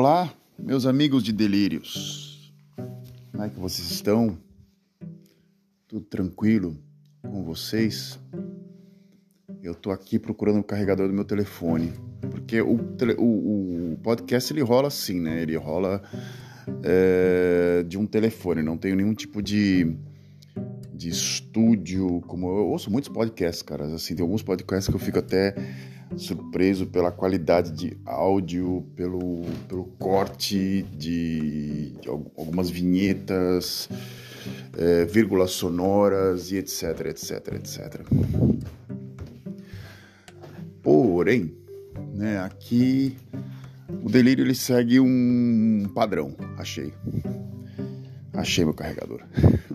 Olá, meus amigos de delírios. Como é que vocês estão? Tudo tranquilo com vocês? Eu tô aqui procurando o carregador do meu telefone, porque o, o, o podcast ele rola assim, né? Ele rola é, de um telefone, não tenho nenhum tipo de de estúdio, como eu ouço muitos podcasts, cara, assim, tem alguns podcasts que eu fico até surpreso pela qualidade de áudio, pelo, pelo corte de, de algumas vinhetas, é, vírgulas sonoras e etc, etc, etc. Porém, né, aqui o delírio ele segue um padrão, achei. Achei meu carregador.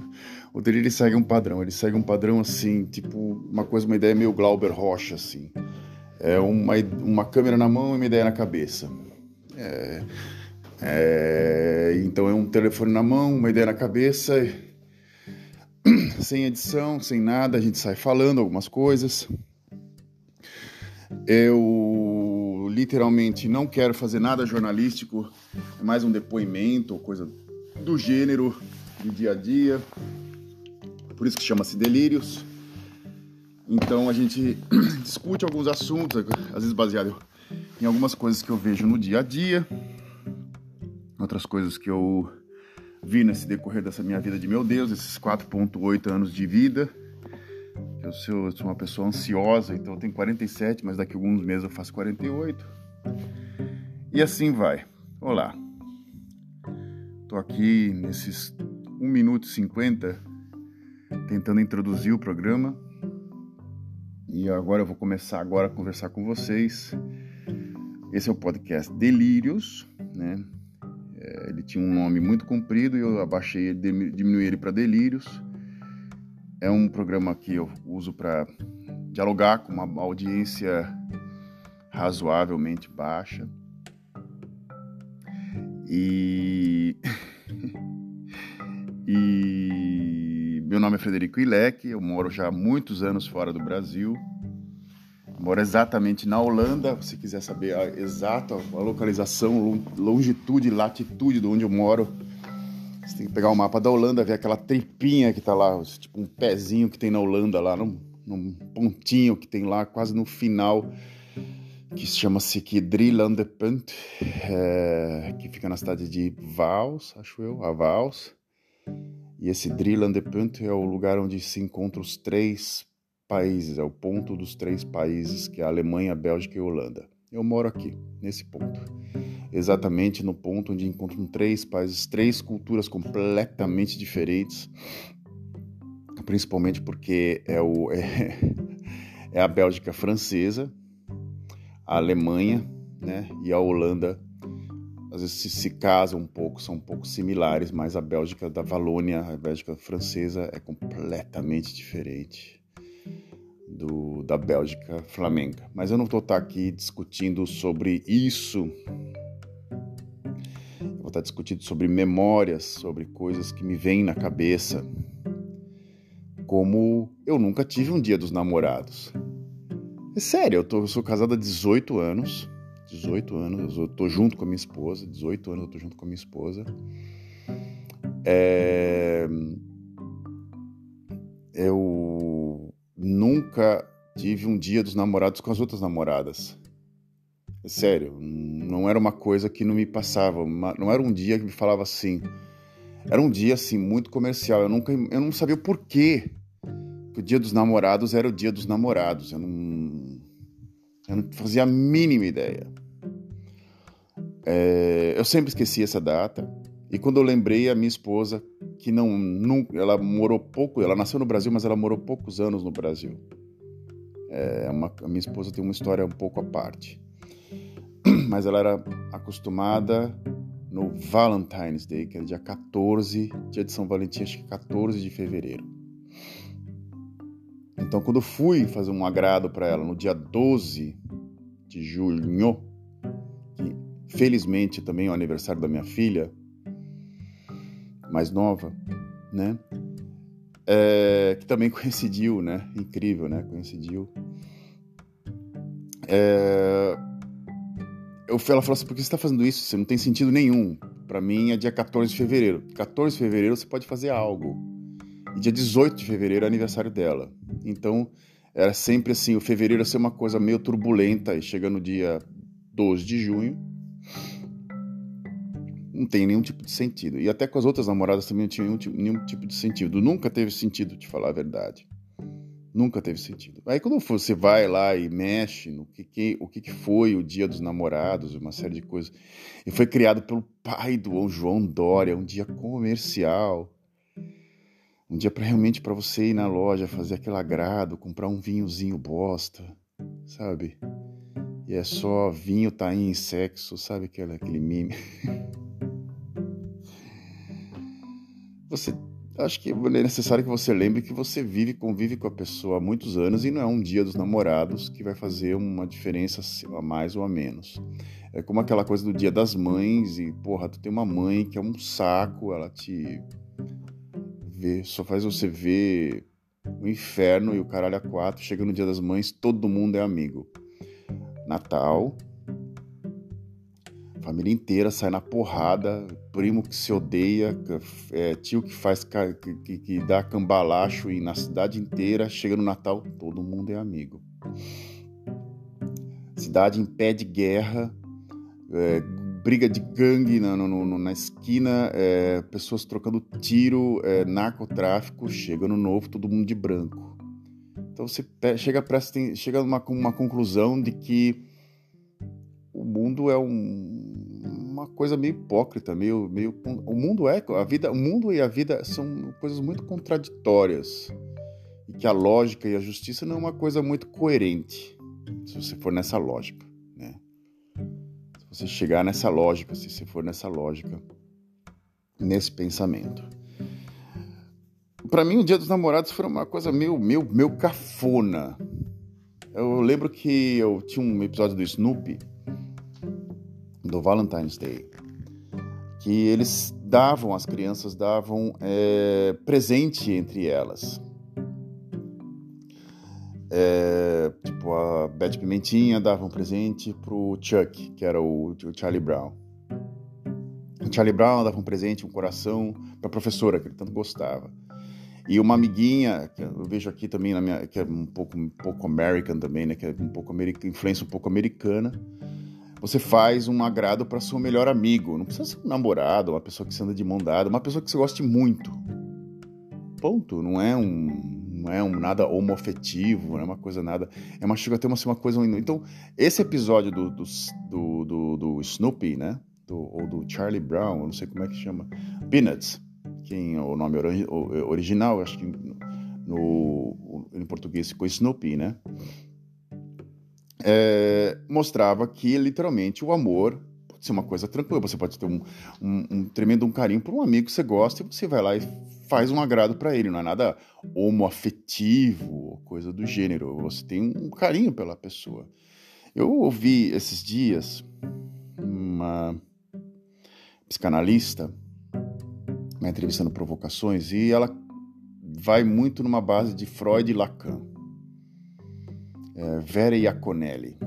o delírio ele segue um padrão, ele segue um padrão assim, tipo, uma coisa, uma ideia meio Glauber Rocha, assim é uma, uma câmera na mão e uma ideia na cabeça. É, é, então é um telefone na mão, uma ideia na cabeça, sem edição, sem nada, a gente sai falando algumas coisas. Eu literalmente não quero fazer nada jornalístico, é mais um depoimento ou coisa do gênero de dia a dia. Por isso que chama-se Delírios. Então a gente discute alguns assuntos, às vezes baseado em algumas coisas que eu vejo no dia a dia, outras coisas que eu vi nesse decorrer dessa minha vida de meu Deus, esses 4.8 anos de vida. Eu sou, eu sou uma pessoa ansiosa, então eu tenho 47, mas daqui a alguns meses eu faço 48. E assim vai. Olá. Tô aqui nesses 1 minuto e 50 tentando introduzir o programa e agora eu vou começar agora a conversar com vocês. Esse é o podcast Delírios, né? É, ele tinha um nome muito comprido e eu abaixei ele, diminuí ele para Delírios. É um programa que eu uso para dialogar com uma audiência razoavelmente baixa. E e meu nome é Frederico Ilek, eu moro já há muitos anos fora do Brasil. Moro exatamente na Holanda, se quiser saber a exata a localização, longitude e latitude de onde eu moro. Você tem que pegar o mapa da Holanda, ver aquela tripinha que tá lá, tipo um pezinho que tem na Holanda lá, num, num pontinho que tem lá quase no final, que chama-se aqui Drielandepunt, é, que fica na cidade de Vals, acho eu, a Vals. E esse Drielandepunt é o lugar onde se encontram os três países, é o ponto dos três países, que é a Alemanha, a Bélgica e a Holanda. Eu moro aqui, nesse ponto. Exatamente no ponto onde encontram três países, três culturas completamente diferentes. Principalmente porque é, o, é, é a Bélgica francesa, a Alemanha né, e a Holanda às vezes se, se casam um pouco, são um pouco similares, mas a Bélgica da Valônia, a Bélgica francesa é completamente diferente do, da Bélgica flamenga. Mas eu não vou estar aqui discutindo sobre isso. Eu vou estar discutindo sobre memórias, sobre coisas que me vêm na cabeça. Como eu nunca tive um dia dos namorados. É sério, eu, tô, eu sou casado há 18 anos 18 anos, eu tô junto com a minha esposa, 18 anos eu tô junto com a minha esposa. É... Eu nunca tive um dia dos namorados com as outras namoradas. É sério, não era uma coisa que não me passava, não era um dia que me falava assim. Era um dia assim muito comercial. Eu nunca, eu não sabia o porquê que o dia dos namorados era o dia dos namorados. Eu não, eu não fazia a mínima ideia. É, eu sempre esqueci essa data. E quando eu lembrei, a minha esposa, que não, não ela morou pouco, ela nasceu no Brasil, mas ela morou poucos anos no Brasil. É uma, a minha esposa tem uma história um pouco à parte. Mas ela era acostumada no Valentine's Day, que é dia 14, dia de São Valentim, acho que 14 de fevereiro. Então, quando eu fui fazer um agrado para ela no dia 12 de junho, Felizmente também é o aniversário da minha filha, mais nova, né? É, que também coincidiu, né? Incrível, né? Coincidiu. É, eu, ela falou assim: por que você está fazendo isso? Você não tem sentido nenhum. Para mim é dia 14 de fevereiro. 14 de fevereiro você pode fazer algo. E dia 18 de fevereiro é aniversário dela. Então era sempre assim: o fevereiro ia ser uma coisa meio turbulenta. E chega no dia 12 de junho, não tem nenhum tipo de sentido. E até com as outras namoradas também não tinha nenhum, nenhum tipo de sentido. Nunca teve sentido, de falar a verdade. Nunca teve sentido. Aí quando você vai lá e mexe no que, que o que, que, foi o Dia dos Namorados, uma série de coisas, e foi criado pelo pai do João Dória, um dia comercial, um dia para realmente para você ir na loja fazer aquele agrado, comprar um vinhozinho bosta, sabe? E é só vinho, tainha e sexo, sabe aquele, aquele meme? você acho que é necessário que você lembre que você vive, convive com a pessoa há muitos anos e não é um dia dos namorados que vai fazer uma diferença a mais ou a menos. É como aquela coisa do dia das mães e, porra, tu tem uma mãe que é um saco, ela te vê, só faz você ver o inferno e o caralho a quatro, chega no dia das mães, todo mundo é amigo. Natal, família inteira sai na porrada, primo que se odeia, é, tio que faz que, que, dá cambalacho e na cidade inteira chega no Natal todo mundo é amigo. Cidade em pé de guerra, é, briga de gangue na, no, no, na esquina, é, pessoas trocando tiro, é, narcotráfico, chega no novo todo mundo de branco. Então você chega, pra, chega uma, uma conclusão de que o mundo é um, uma coisa meio hipócrita, meio, meio o mundo é a vida, o mundo e a vida são coisas muito contraditórias e que a lógica e a justiça não é uma coisa muito coerente, se você for nessa lógica, né? Se você chegar nessa lógica, se você for nessa lógica, nesse pensamento. Para mim, o Dia dos Namorados foi uma coisa meio, meio, meio cafona. Eu lembro que eu tinha um episódio do Snoopy do Valentine's Day, que eles davam, as crianças davam é, presente entre elas. É, tipo, a Beth Pimentinha dava um presente pro Chuck, que era o, o Charlie Brown. O Charlie Brown dava um presente, um coração, para a professora, que ele tanto gostava. E uma amiguinha, que eu vejo aqui também, na minha, que é um pouco, um pouco American também, né? Que é um pouco influência um pouco americana você faz um agrado para seu melhor amigo. Não precisa ser um namorado, uma pessoa que você anda de mão dada, uma pessoa que você goste muito. Ponto. Não é um não é um nada homoafetivo, não é uma coisa nada. É uma chega a ter uma, uma coisa. Então, esse episódio do, do, do, do, do Snoopy, né? Do, ou do Charlie Brown, eu não sei como é que chama. Peanuts, quem é o nome original, acho que no, em português ficou Snoopy, né? É, mostrava que literalmente o amor pode ser uma coisa tranquila. Você pode ter um, um, um, tremendo um carinho por um amigo que você gosta e você vai lá e faz um agrado para ele. Não é nada homoafetivo, coisa do gênero. Você tem um carinho pela pessoa. Eu ouvi esses dias uma psicanalista, uma entrevista no Provocações, e ela vai muito numa base de Freud e Lacan é, Vera Iaconelli.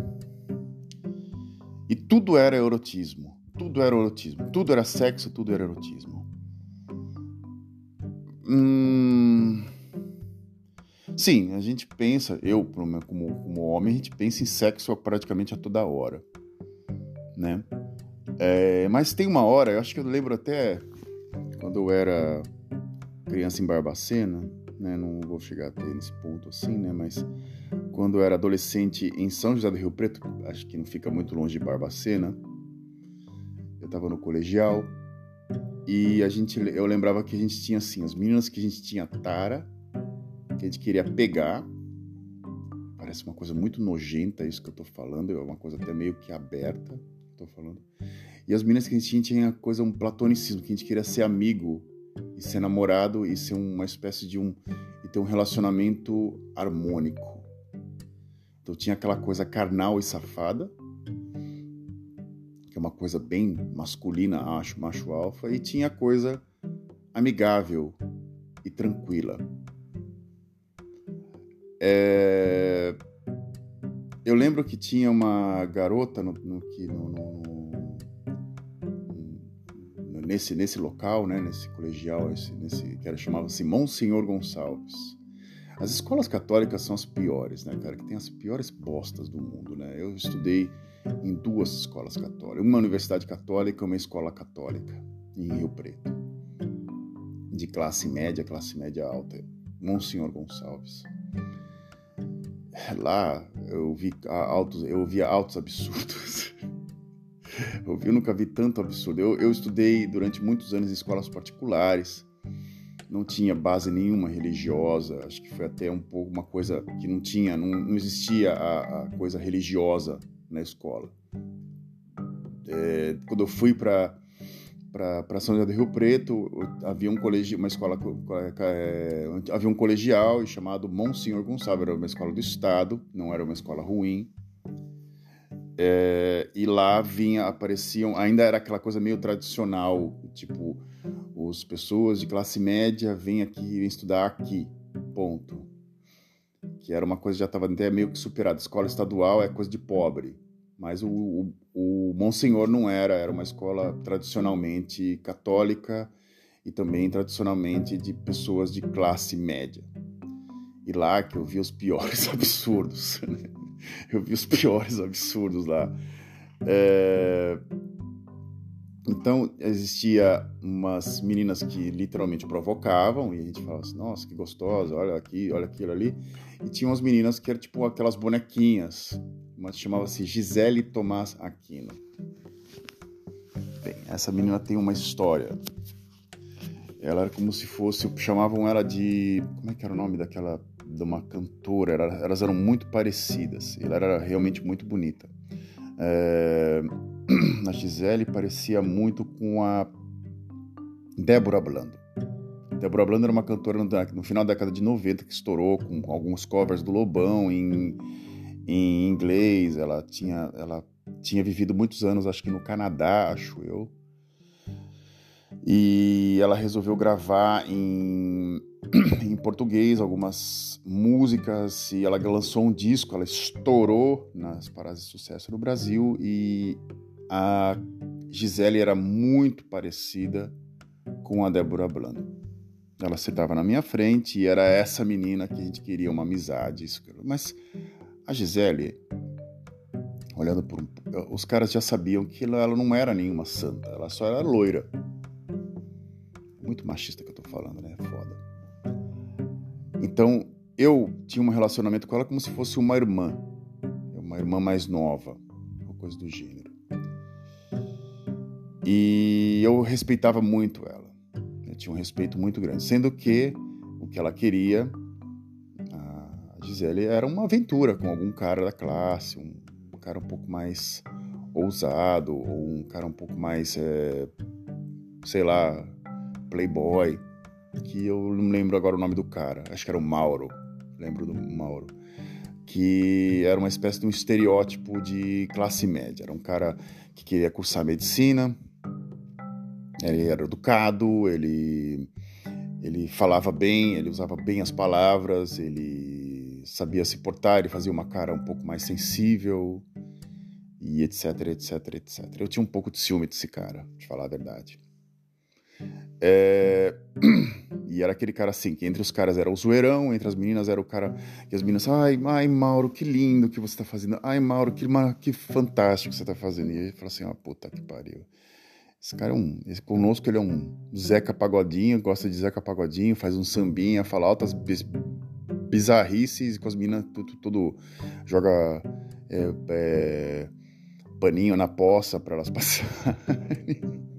E tudo era erotismo, tudo era erotismo, tudo era sexo, tudo era erotismo. Hum... Sim, a gente pensa, eu como, como homem, a gente pensa em sexo praticamente a toda hora, né? É, mas tem uma hora, eu acho que eu lembro até quando eu era criança em Barbacena, né? Não vou chegar até nesse ponto assim, né? Mas quando eu era adolescente em São José do Rio Preto, acho que não fica muito longe de Barbacena. Eu estava no colegial e a gente, eu lembrava que a gente tinha assim, as meninas que a gente tinha tara, que a gente queria pegar. Parece uma coisa muito nojenta isso que eu tô falando, é uma coisa até meio que aberta, tô falando. E as meninas que a gente tinha tinha coisa um platonicismo, que a gente queria ser amigo e ser namorado e ser uma espécie de um e ter um relacionamento harmônico. Então tinha aquela coisa carnal e safada, que é uma coisa bem masculina, acho, macho alfa, e tinha a coisa amigável e tranquila. É... eu lembro que tinha uma garota no, no, no, nesse, nesse local, né, nesse colegial, esse, nesse, que era chamava-se Monsenhor Gonçalves. As escolas católicas são as piores, né, cara? Que tem as piores bostas do mundo, né? Eu estudei em duas escolas católicas, uma universidade católica e uma escola católica em Rio Preto, de classe média, classe média alta, Monsenhor Gonçalves. Lá eu vi altos, eu via altos absurdos. eu, vi, eu nunca vi tanto absurdo. Eu, eu estudei durante muitos anos em escolas particulares não tinha base nenhuma religiosa, acho que foi até um pouco uma coisa que não tinha, não, não existia a, a, coisa religiosa na escola. É, quando eu fui para para São José do Rio Preto, havia um colégio, uma escola, é, havia um colegial chamado Monsenhor Gonçalves, era uma escola do estado, não era uma escola ruim. É, e lá vinha, apareciam, ainda era aquela coisa meio tradicional, tipo as pessoas de classe média vêm aqui estudar aqui, ponto. Que era uma coisa que já estava até meio que superada. Escola estadual é coisa de pobre, mas o, o, o Monsenhor não era, era uma escola tradicionalmente católica e também tradicionalmente de pessoas de classe média. E lá que eu vi os piores absurdos. Né? eu vi os piores absurdos lá. É, então, existia umas meninas que literalmente provocavam, e a gente falava assim, nossa, que gostosa, olha aqui, olha aquilo ali. E tinha umas meninas que eram tipo aquelas bonequinhas, uma chamava-se Gisele Tomás Aquino. Bem, essa menina tem uma história. Ela era como se fosse, chamavam ela de, como é que era o nome daquela, de uma cantora, elas eram muito parecidas, ela era realmente muito bonita. É a Gisele parecia muito com a Débora Blando. Débora Blando era uma cantora no, final da década de 90 que estourou com alguns covers do Lobão em, em inglês. Ela tinha, ela tinha vivido muitos anos, acho que no Canadá, acho eu. E ela resolveu gravar em, em português algumas músicas e ela lançou um disco, ela estourou nas paradas de sucesso no Brasil e a Gisele era muito parecida com a Débora Blando. Ela sentava na minha frente e era essa menina que a gente queria uma amizade. Isso. Mas a Gisele, olhando por os caras já sabiam que ela não era nenhuma santa, ela só era loira. Muito machista que eu tô falando, né? Foda. Então, eu tinha um relacionamento com ela como se fosse uma irmã, uma irmã mais nova, uma coisa do gênero. E eu respeitava muito ela. Eu tinha um respeito muito grande. Sendo que o que ela queria, a Gisele, era uma aventura com algum cara da classe, um cara um pouco mais ousado, ou um cara um pouco mais, é, sei lá, playboy. Que eu não lembro agora o nome do cara. Acho que era o Mauro. Lembro do Mauro que era uma espécie de um estereótipo de classe média. Era um cara que queria cursar medicina, ele era educado, ele, ele falava bem, ele usava bem as palavras, ele sabia se portar, ele fazia uma cara um pouco mais sensível e etc, etc, etc. Eu tinha um pouco de ciúme desse cara, de falar a verdade. É... E era aquele cara assim, que entre os caras era o zoeirão, entre as meninas era o cara que as meninas, ai, ai, Mauro, que lindo que você tá fazendo, ai, Mauro, que, que fantástico que você tá fazendo. E ele falou assim, ó, oh, puta que pariu. Esse cara é um. Esse, conosco ele é um Zeca Pagodinho, gosta de Zeca Pagodinho, faz um sambinha, fala altas bizarrices com as minas, tudo, tudo joga é, é, paninho na poça para elas passarem.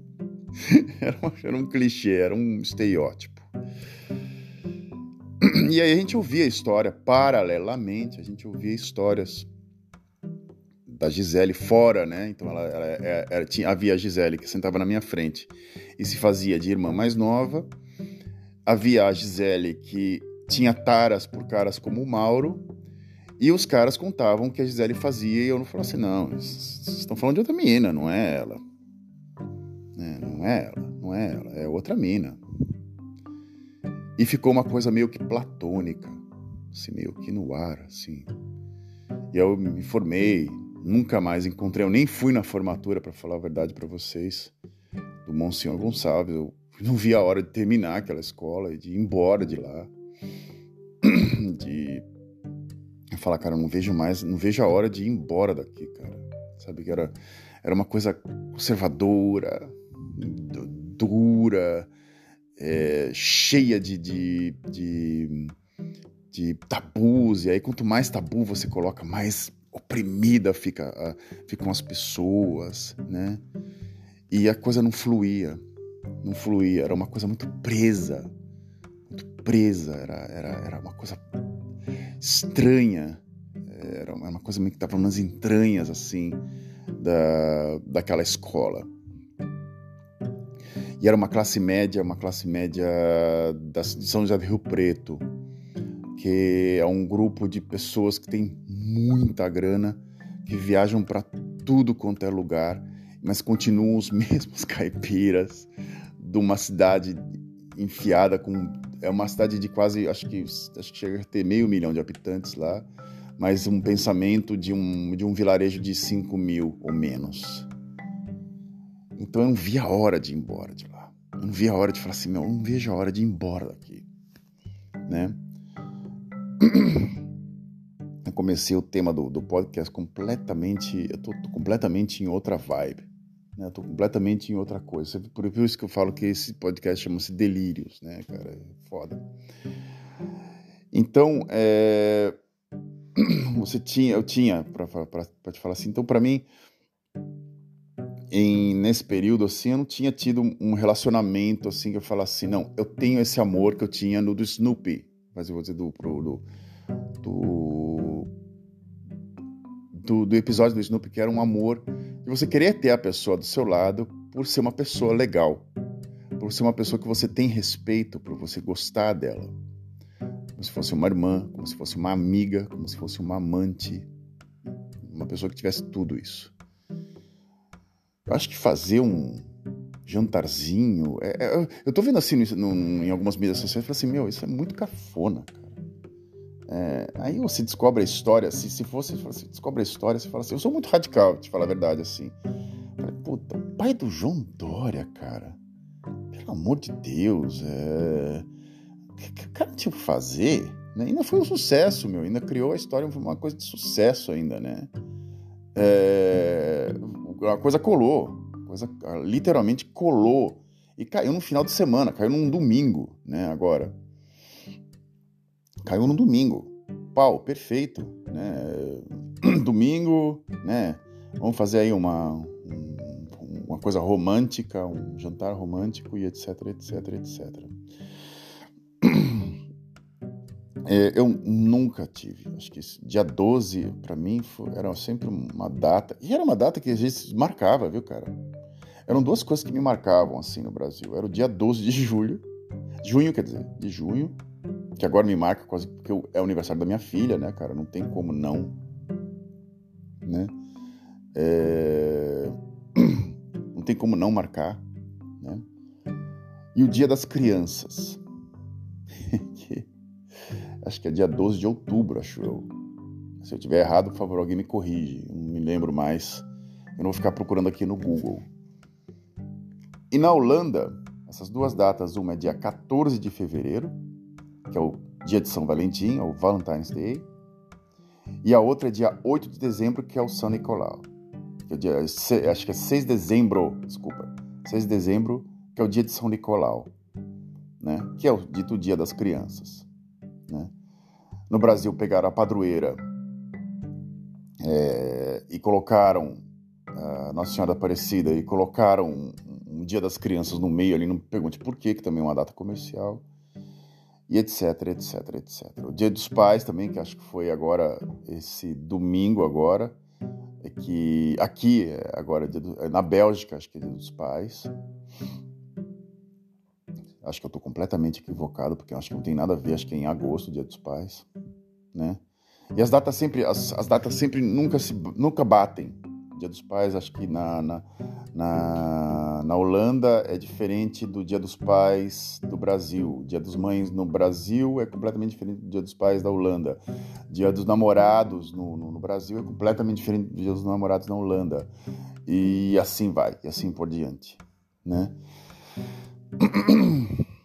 era, uma, era um clichê, era um estereótipo. E aí a gente ouvia a história paralelamente, a gente ouvia histórias da Gisele fora, né? Então ela, ela, ela, é, ela, tinha, havia a Gisele que sentava na minha frente e se fazia de irmã mais nova. Havia a Gisele que tinha taras por caras como o Mauro. E os caras contavam o que a Gisele fazia e eu não falava assim, não, vocês estão falando de outra menina, não é ela. Não é ela, não é ela, é outra mina. E ficou uma coisa meio que platônica, assim, meio que no ar, assim. E eu me formei, nunca mais encontrei, eu nem fui na formatura, para falar a verdade para vocês, do Monsenhor Gonçalves. Eu não vi a hora de terminar aquela escola e de ir embora de lá. De falar, cara, não vejo mais, não vejo a hora de ir embora daqui, cara. Sabe que era, era uma coisa conservadora, dura, é, cheia de, de, de, de, tabus. E aí, quanto mais tabu você coloca, mais oprimida fica, ficam as pessoas, né? E a coisa não fluía, não fluía. Era uma coisa muito presa, muito presa. Era, era, era uma coisa estranha. Era uma coisa meio que estava nas entranhas, assim, da, daquela escola. E era uma classe média, uma classe média da, de São José do Rio Preto, que é um grupo de pessoas que tem muita grana, que viajam para tudo quanto é lugar, mas continuam os mesmos caipiras de uma cidade enfiada com é uma cidade de quase, acho que, acho que chega a ter meio milhão de habitantes lá, mas um pensamento de um, de um vilarejo de 5 mil ou menos. Então eu não via a hora de ir embora de lá. Eu não via a hora de falar assim, meu, eu não vejo a hora de ir embora daqui, né? Eu comecei o tema do, do podcast completamente, eu tô, tô completamente em outra vibe. Né? Eu tô completamente em outra coisa. Por isso que eu falo que esse podcast chama-se Delírios, né, cara? É foda. Então, é... você tinha, eu tinha, para te falar assim, então para mim, em, nesse período assim, eu não tinha tido um relacionamento assim que eu falasse assim, não, eu tenho esse amor que eu tinha no do Snoopy, mas eu vou dizer do, pro, do, do, do, do episódio do Snoopy, que era um amor de você querer ter a pessoa do seu lado por ser uma pessoa legal, por ser uma pessoa que você tem respeito, por você gostar dela. Como se fosse uma irmã, como se fosse uma amiga, como se fosse uma amante, uma pessoa que tivesse tudo isso. Eu acho que fazer um jantarzinho. É, é, eu tô vendo assim no, no, em algumas mídias sociais e falo assim: meu, isso é muito cafona, cara. É, aí você descobre a história, se, se fosse, você descobre a história, você fala assim, eu sou muito radical, te falar a verdade, assim. Falei, puta, o pai do João Dória, cara, pelo amor de Deus, é... o que o cara tinha que fazer? Né? Ainda foi um sucesso, meu, ainda criou a história, foi uma coisa de sucesso ainda, né? É... A coisa colou, a coisa literalmente colou, e caiu no final de semana, caiu num domingo, né, agora. Caiu no domingo. Pau, perfeito. Né? Domingo, né? Vamos fazer aí uma, uma coisa romântica, um jantar romântico e etc, etc, etc. É, eu nunca tive. Acho que dia 12, para mim, foi, era sempre uma data. E era uma data que às vezes marcava, viu, cara? Eram duas coisas que me marcavam assim no Brasil. Era o dia 12 de julho, junho, quer dizer, de junho, que agora me marca quase porque é o aniversário da minha filha, né, cara? Não tem como não, né? É... Não tem como não marcar, né? E o Dia das Crianças, acho que é dia 12 de outubro, acho eu. Se eu tiver errado, por favor, alguém me corrige. Não me lembro mais. Eu não vou ficar procurando aqui no Google. E na Holanda, essas duas datas, uma é dia 14 de fevereiro que é o dia de São Valentim, ou Valentine's Day, e a outra é dia 8 de dezembro, que é o São Nicolau. Que é dia, acho que é 6 de dezembro, desculpa, 6 de dezembro, que é o dia de São Nicolau, né? que é o dito dia das crianças. No Brasil pegaram a padroeira é, e colocaram a Nossa Senhora Aparecida e colocaram um, dia das crianças no meio ali, não pergunte por quê, que também é uma data comercial e etc, etc, etc. O Dia dos Pais também, que acho que foi agora, esse domingo agora, é que aqui, agora, é na Bélgica, acho que é Dia dos Pais. Acho que eu estou completamente equivocado, porque acho que não tem nada a ver, acho que é em agosto, Dia dos Pais, né? E as datas sempre, as, as datas sempre nunca, se, nunca batem. Dia dos Pais, acho que na, na, Na, na Holanda é diferente do Dia dos Pais do Brasil. Dia dos Mães no Brasil é completamente diferente do Dia dos Pais da Holanda. Dia dos Namorados no, no, no Brasil é completamente diferente do Dia dos Namorados na Holanda. E assim vai, e assim por diante, né?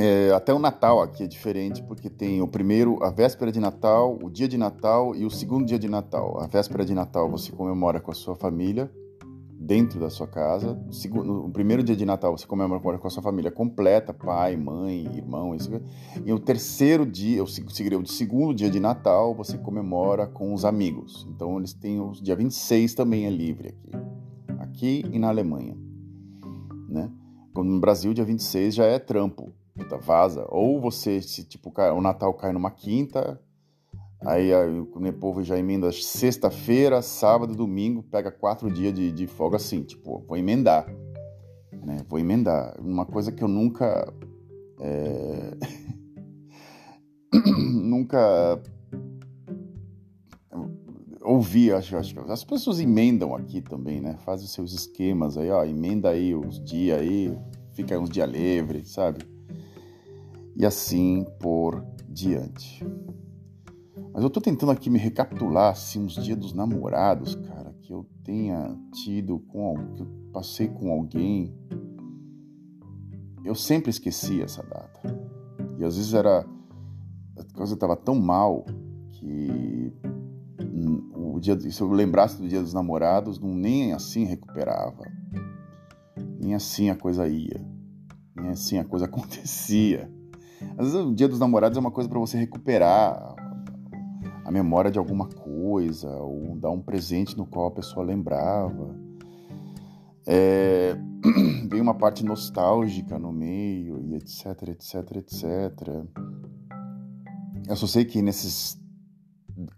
É, até o Natal aqui é diferente, porque tem o primeiro, a véspera de Natal, o dia de Natal e o segundo dia de Natal. A véspera de Natal você comemora com a sua família, dentro da sua casa. O, primeiro dia de Natal você comemora com a sua família completa, pai, mãe, irmão. Isso. E o terceiro dia, o, o segundo dia de Natal, você comemora com os amigos. Então eles têm o dia 26 também é livre aqui. Aqui e na Alemanha. Né? No Brasil, dia 26 já é trampo puta, vaza. Ou você, se tipo, o Natal cai numa quinta, aí, aí o povo já emenda sexta-feira, sábado, domingo, pega quatro dias de, de folga assim, tipo, vou emendar. Né? Vou emendar. Uma coisa que eu nunca. É... nunca ouvi, acho, acho que as pessoas emendam aqui também, né? Fazem os seus esquemas aí, ó, emenda aí os dias aí, fica uns dias livre, sabe? e assim por diante. Mas eu tô tentando aqui me recapitular assim, uns dias dos namorados, cara, que eu tenha tido com que eu passei com alguém. Eu sempre esqueci essa data. E às vezes era a coisa estava tão mal que o dia se eu lembrasse do dia dos namorados, não nem assim recuperava. Nem assim a coisa ia. Nem assim a coisa acontecia. Às vezes o dia dos namorados é uma coisa para você recuperar a memória de alguma coisa, ou dar um presente no qual a pessoa lembrava. É, vem uma parte nostálgica no meio, e etc, etc, etc. Eu só sei que nesses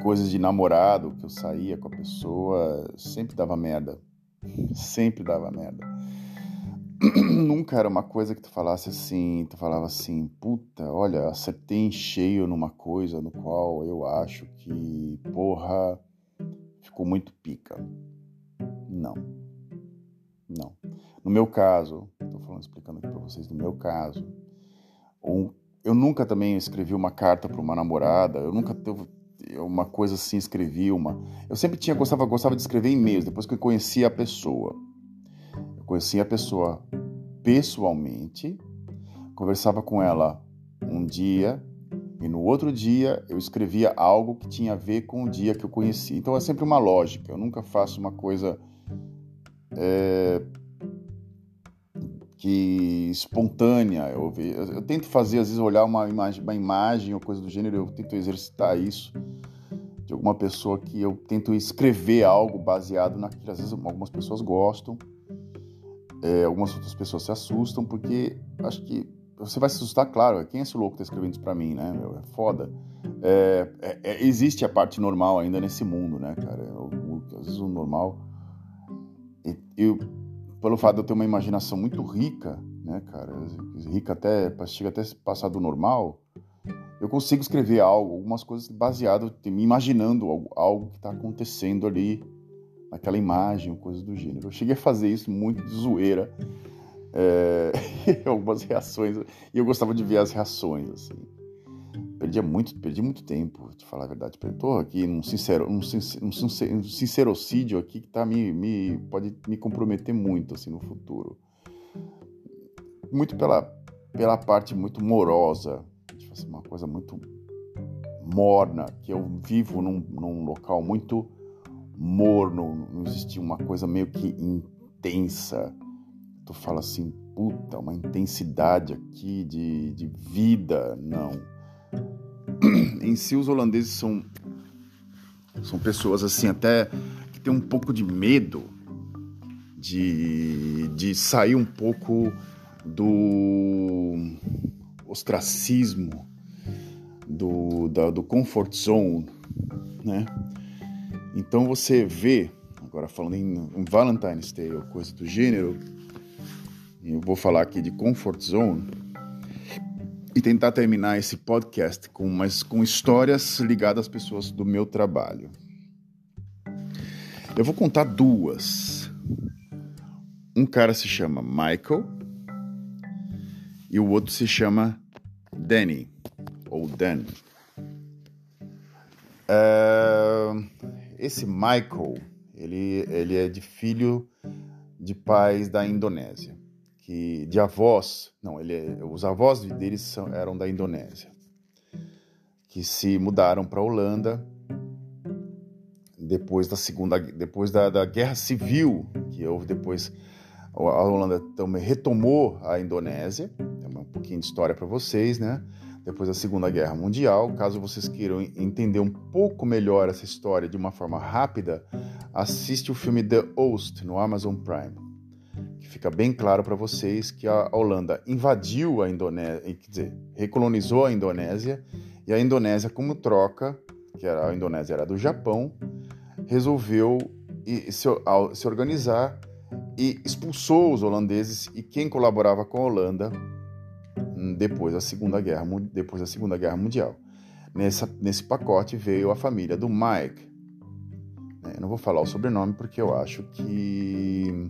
coisas de namorado que eu saía com a pessoa, sempre dava merda. Sempre dava merda. nunca era uma coisa que tu falasse assim, tu falava assim, puta, olha, acertei em cheio numa coisa no qual eu acho que, porra, ficou muito pica. Não. Não. No meu caso, tô falando, explicando aqui pra vocês, no meu caso, um, eu nunca também escrevi uma carta para uma namorada, eu nunca teve uma coisa assim, escrevi uma. Eu sempre tinha gostava gostava de escrever e-mails depois que eu conhecia a pessoa conhecia a pessoa pessoalmente, conversava com ela um dia e no outro dia eu escrevia algo que tinha a ver com o dia que eu conheci. Então é sempre uma lógica, eu nunca faço uma coisa é, que espontânea. Eu, eu, eu, tento fazer, às vezes, olhar uma imagem, uma imagem ou coisa do gênero, eu tento exercitar isso de alguma pessoa que eu tento escrever algo baseado naquilo. Às vezes algumas pessoas gostam, é, algumas outras pessoas se assustam, porque acho que você vai se assustar, claro, quem é esse louco que tá escrevendo isso pra mim, né? Meu, é foda. É, é, é, existe a parte normal ainda nesse mundo, né, cara? O, às vezes o normal. Eu, pelo fato de eu ter uma imaginação muito rica, né, cara? Rica até, chega até passar do normal, eu consigo escrever algo, algumas coisas baseado, me imaginando algo, algo que está acontecendo ali naquela imagem, coisas do gênero. Eu cheguei a fazer isso muito de zoeira, é, algumas reações, e eu gostava de ver as reações, assim. Perdia muito, perdi muito tempo, de falar a verdade. Estou aqui num, sincero, num, num sincerocídio aqui que tá me, me, pode me comprometer muito assim, no futuro. Muito pela, pela parte muito morosa, assim, uma coisa muito morna, que eu vivo num, num local muito morno, não existia uma coisa meio que intensa. Tu fala assim, puta, uma intensidade aqui de, de vida. Não. Em si, os holandeses são, são pessoas assim, até que tem um pouco de medo de, de sair um pouco do ostracismo, do, da, do comfort zone, né? Então você vê, agora falando em, em Valentine's Day ou coisa do gênero, eu vou falar aqui de comfort zone e tentar terminar esse podcast com mas com histórias ligadas às pessoas do meu trabalho. Eu vou contar duas. Um cara se chama Michael e o outro se chama Danny ou Dan. Uh, esse Michael, ele, ele é de filho de pais da Indonésia, que de avós, não, ele é, os avós deles são, eram da Indonésia, que se mudaram para a Holanda depois da segunda, depois da, da guerra civil que houve depois a Holanda também retomou a Indonésia, tem um pouquinho de história para vocês, né? depois da Segunda Guerra Mundial. Caso vocês queiram entender um pouco melhor essa história de uma forma rápida, assiste o filme The Host no Amazon Prime, que fica bem claro para vocês que a Holanda invadiu a Indonésia, quer dizer, recolonizou a Indonésia e a Indonésia, como troca, que era, a Indonésia era do Japão, resolveu se organizar e expulsou os holandeses e quem colaborava com a Holanda depois da Segunda Guerra, depois da Segunda Guerra Mundial. Nessa, nesse pacote veio a família do Mike. Né, eu não vou falar o sobrenome porque eu acho que,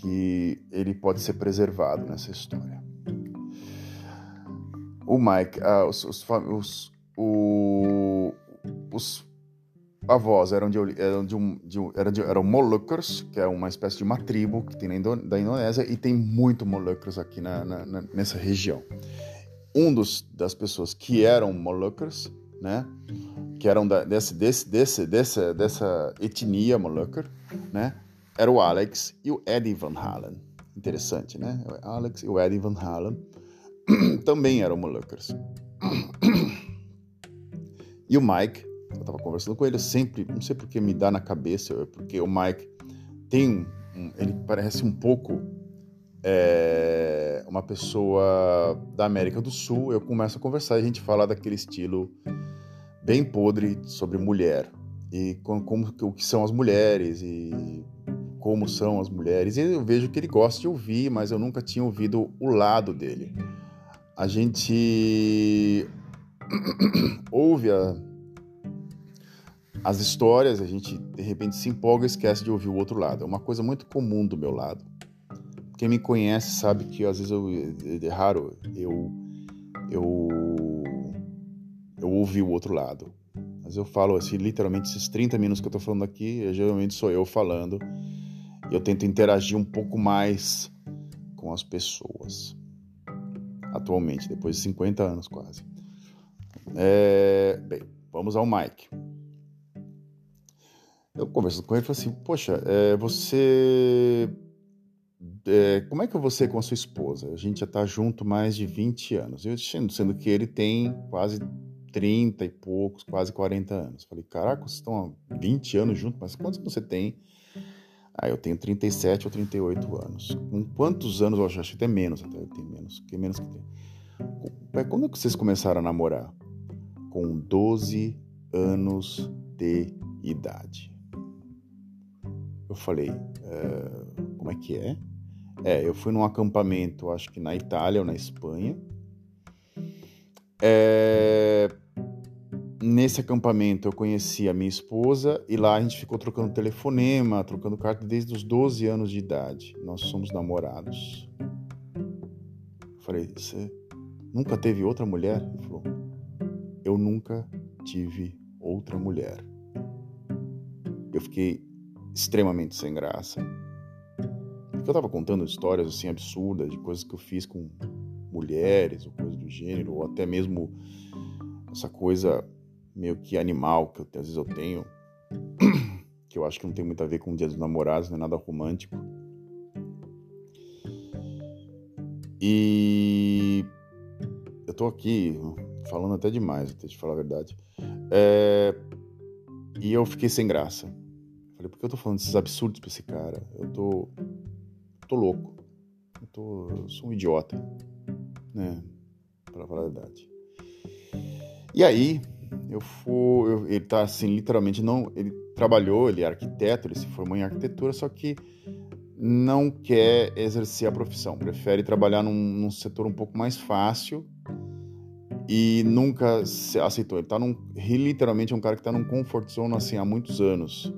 que ele pode ser preservado nessa história. O Mike, ah, os, os, os, o, os avós eram de, eram de, um, de eram, de, eram que é uma espécie de uma tribo que tem na Indo, da Indonésia, e tem muito Moluccas aqui na, na, na, nessa região. Um dos, das pessoas que eram Moluccas, né, que eram da, desse, desse, desse, dessa, dessa etnia Molucca, né, era o Alex e o Eddie Van Halen. Interessante, né? O Alex e o Eddie Van Halen também eram Moluccas. E o Mike eu estava conversando com ele, sempre, não sei porque me dá na cabeça, é porque o Mike tem, um, ele parece um pouco é, uma pessoa da América do Sul. Eu começo a conversar e a gente fala daquele estilo bem podre sobre mulher e como, o que são as mulheres e como são as mulheres. E eu vejo que ele gosta de ouvir, mas eu nunca tinha ouvido o lado dele. A gente ouve a, as histórias, a gente de repente se empolga e esquece de ouvir o outro lado. É uma coisa muito comum do meu lado. Quem me conhece sabe que às vezes eu, é raro eu eu eu ouvi o outro lado. Mas eu falo assim, literalmente esses 30 minutos que eu tô falando aqui, geralmente sou eu falando. E eu tento interagir um pouco mais com as pessoas. Atualmente, depois de 50 anos quase. É, bem, vamos ao Mike. Eu conversando com ele, falei assim, poxa, é, você... É, como é que você com a sua esposa? A gente já está junto mais de 20 anos. Eu sendo que ele tem quase 30 e poucos, quase 40 anos. Falei, caraca, vocês estão há 20 anos juntos, mas quantos você tem? Ah, eu tenho 37 ou 38 anos. Com quantos anos? Eu acho até menos, até tenho menos, que menos que tem. Quando é que vocês começaram a namorar? Com 12 anos de idade. Eu falei, é, como é que é? É, eu fui num acampamento, acho que na Itália ou na Espanha. É, nesse acampamento eu conheci a minha esposa e lá a gente ficou trocando telefonema, trocando carta desde os 12 anos de idade. Nós somos namorados. Eu falei, você nunca teve outra mulher? Ele falou, eu nunca tive outra mulher. Eu fiquei extremamente sem graça. Porque eu tava contando histórias assim absurdas de coisas que eu fiz com mulheres ou coisas do gênero, ou até mesmo essa coisa meio que animal que eu, às vezes eu tenho, que eu acho que não tem muito a ver com o Dia dos Namorados, não é nada romântico. E eu tô aqui falando até demais, até te falar a verdade. É... E eu fiquei sem graça. Falei, por que eu tô falando desses absurdos pra esse cara? Eu tô. tô louco. Eu, tô, eu sou um idiota. Né? Pra falar a verdade. E aí, eu fui. Eu, ele tá assim, literalmente, não. Ele trabalhou, ele é arquiteto, ele se formou em arquitetura, só que não quer exercer a profissão, prefere trabalhar num, num setor um pouco mais fácil e nunca aceitou. Ele tá num, literalmente é um cara que está num comfort zone assim há muitos anos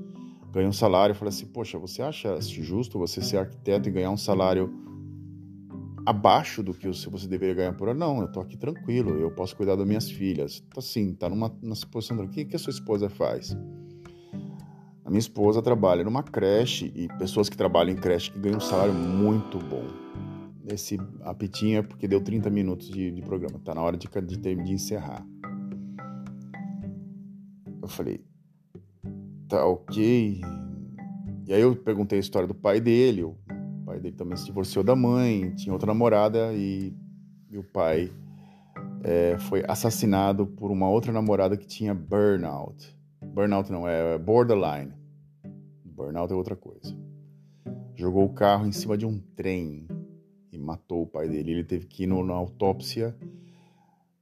ganha um salário. Falei assim: Poxa, você acha justo você ser arquiteto e ganhar um salário abaixo do que você deveria ganhar por ano? Não, eu tô aqui tranquilo, eu posso cuidar das minhas filhas. Tá assim, tá numa, numa posição. O que, que a sua esposa faz? A minha esposa trabalha numa creche e pessoas que trabalham em creche que ganham um salário muito bom. Esse apitinho é porque deu 30 minutos de, de programa, tá na hora de, de, de encerrar. Eu falei, tá ok. E aí eu perguntei a história do pai dele. Pai dele também se divorciou da mãe, tinha outra namorada e, e o pai é, foi assassinado por uma outra namorada que tinha burnout. Burnout não, é borderline. Burnout é outra coisa. Jogou o carro em cima de um trem e matou o pai dele. Ele teve que ir na autópsia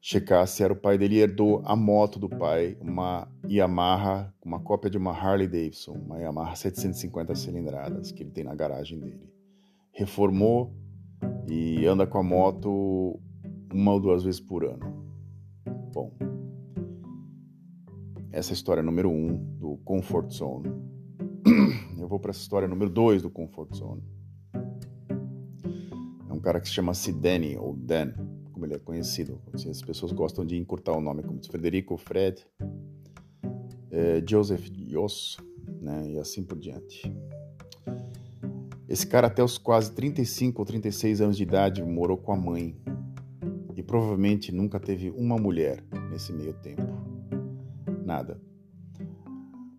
checar se era o pai dele herdou a moto do pai, uma Yamaha, uma cópia de uma Harley Davidson, uma Yamaha 750 cilindradas que ele tem na garagem dele. Reformou e anda com a moto uma ou duas vezes por ano. Bom, essa é a história número um do Comfort Zone. Eu vou para essa história número dois do Comfort Zone. É um cara que se chama Sidney ou Dan como ele é conhecido. As pessoas gostam de encurtar o nome como Frederico Fred, é, Joseph Yoss, né, e assim por diante. Esse cara, até os quase 35 ou 36 anos de idade, morou com a mãe e provavelmente nunca teve uma mulher nesse meio tempo. Nada.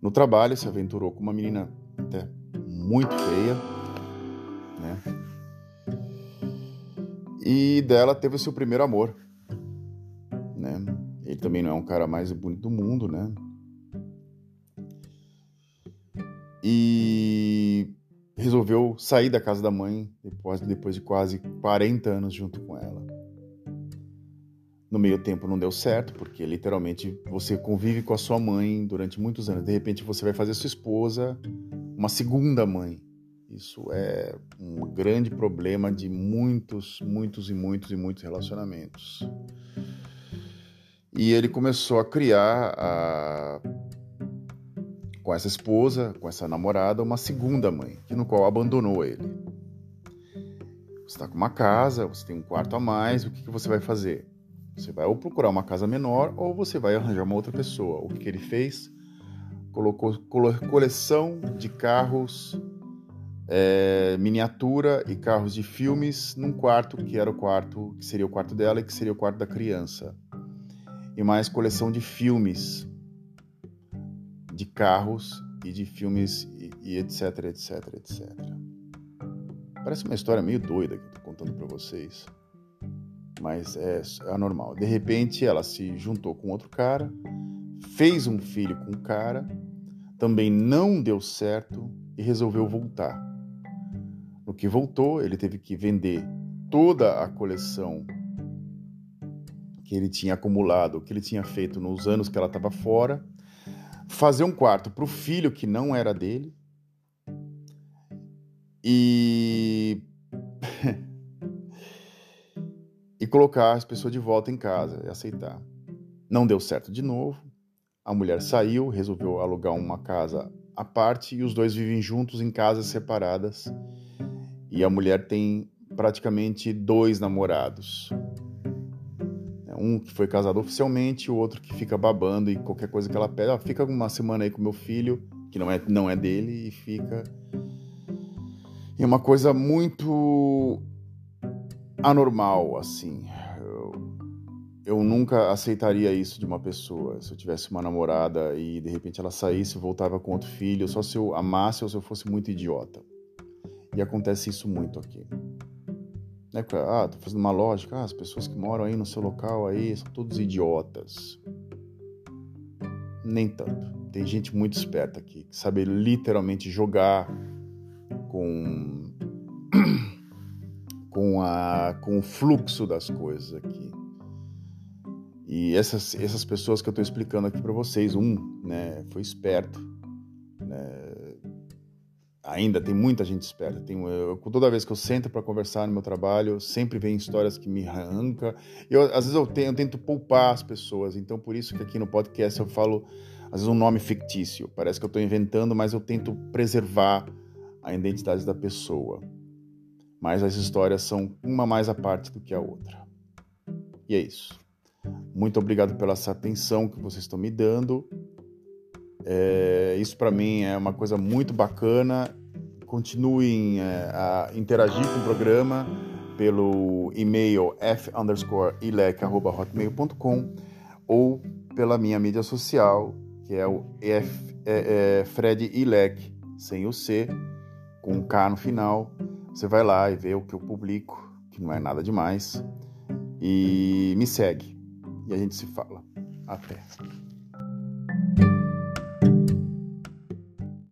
No trabalho, se aventurou com uma menina até muito feia, né? E dela teve o seu primeiro amor, né? Ele também não é um cara mais bonito do mundo, né? E resolveu sair da casa da mãe depois, depois de quase 40 anos junto com ela. No meio tempo não deu certo, porque literalmente você convive com a sua mãe durante muitos anos. De repente você vai fazer sua esposa uma segunda mãe. Isso é um grande problema de muitos, muitos e muitos e muitos relacionamentos. E ele começou a criar, a... com essa esposa, com essa namorada, uma segunda mãe, que no qual abandonou ele. Você está com uma casa, você tem um quarto a mais, o que, que você vai fazer? Você vai ou procurar uma casa menor ou você vai arranjar uma outra pessoa. O que, que ele fez? Colocou coleção de carros é, miniatura e carros de filmes num quarto que era o quarto que seria o quarto dela e que seria o quarto da criança e mais coleção de filmes de carros e de filmes e, e etc etc etc parece uma história meio doida que eu contando para vocês mas é, é normal de repente ela se juntou com outro cara fez um filho com o cara também não deu certo e resolveu voltar. No que voltou, ele teve que vender toda a coleção que ele tinha acumulado, que ele tinha feito nos anos que ela estava fora, fazer um quarto para o filho que não era dele e e colocar as pessoas de volta em casa e aceitar. Não deu certo de novo. A mulher saiu, resolveu alugar uma casa à parte e os dois vivem juntos em casas separadas e a mulher tem praticamente dois namorados. Um que foi casado oficialmente, o outro que fica babando e qualquer coisa que ela pede, ah, fica uma semana aí com meu filho, que não é, não é dele, e fica. É uma coisa muito anormal, assim. Eu, eu nunca aceitaria isso de uma pessoa. Se eu tivesse uma namorada e de repente ela saísse e voltava com outro filho, só se eu amasse ou se eu fosse muito idiota. E acontece isso muito aqui. Né? Ah, tô fazendo uma lógica, ah, as pessoas que moram aí no seu local aí são todos idiotas. Nem tanto. Tem gente muito esperta aqui, que sabe literalmente jogar com com a com o fluxo das coisas aqui. E essas essas pessoas que eu estou explicando aqui para vocês, um, né, foi esperto, ainda tem muita gente esperta. Tem, eu, toda vez que eu sento para conversar no meu trabalho, sempre vem histórias que me arranca. Eu, às vezes eu, tenho, eu tento poupar as pessoas, então por isso que aqui no podcast eu falo às vezes um nome fictício. Parece que eu estou inventando, mas eu tento preservar a identidade da pessoa. Mas as histórias são uma mais à parte do que a outra. E é isso. Muito obrigado pela essa atenção que vocês estão me dando. É, isso para mim é uma coisa muito bacana. Continuem é, a interagir com o programa pelo e-mail f_ilec@hotmail.com ou pela minha mídia social, que é o F, é, é Fred Ilec, sem o C, com um K no final. Você vai lá e vê o que eu publico, que não é nada demais, e me segue. E a gente se fala. Até.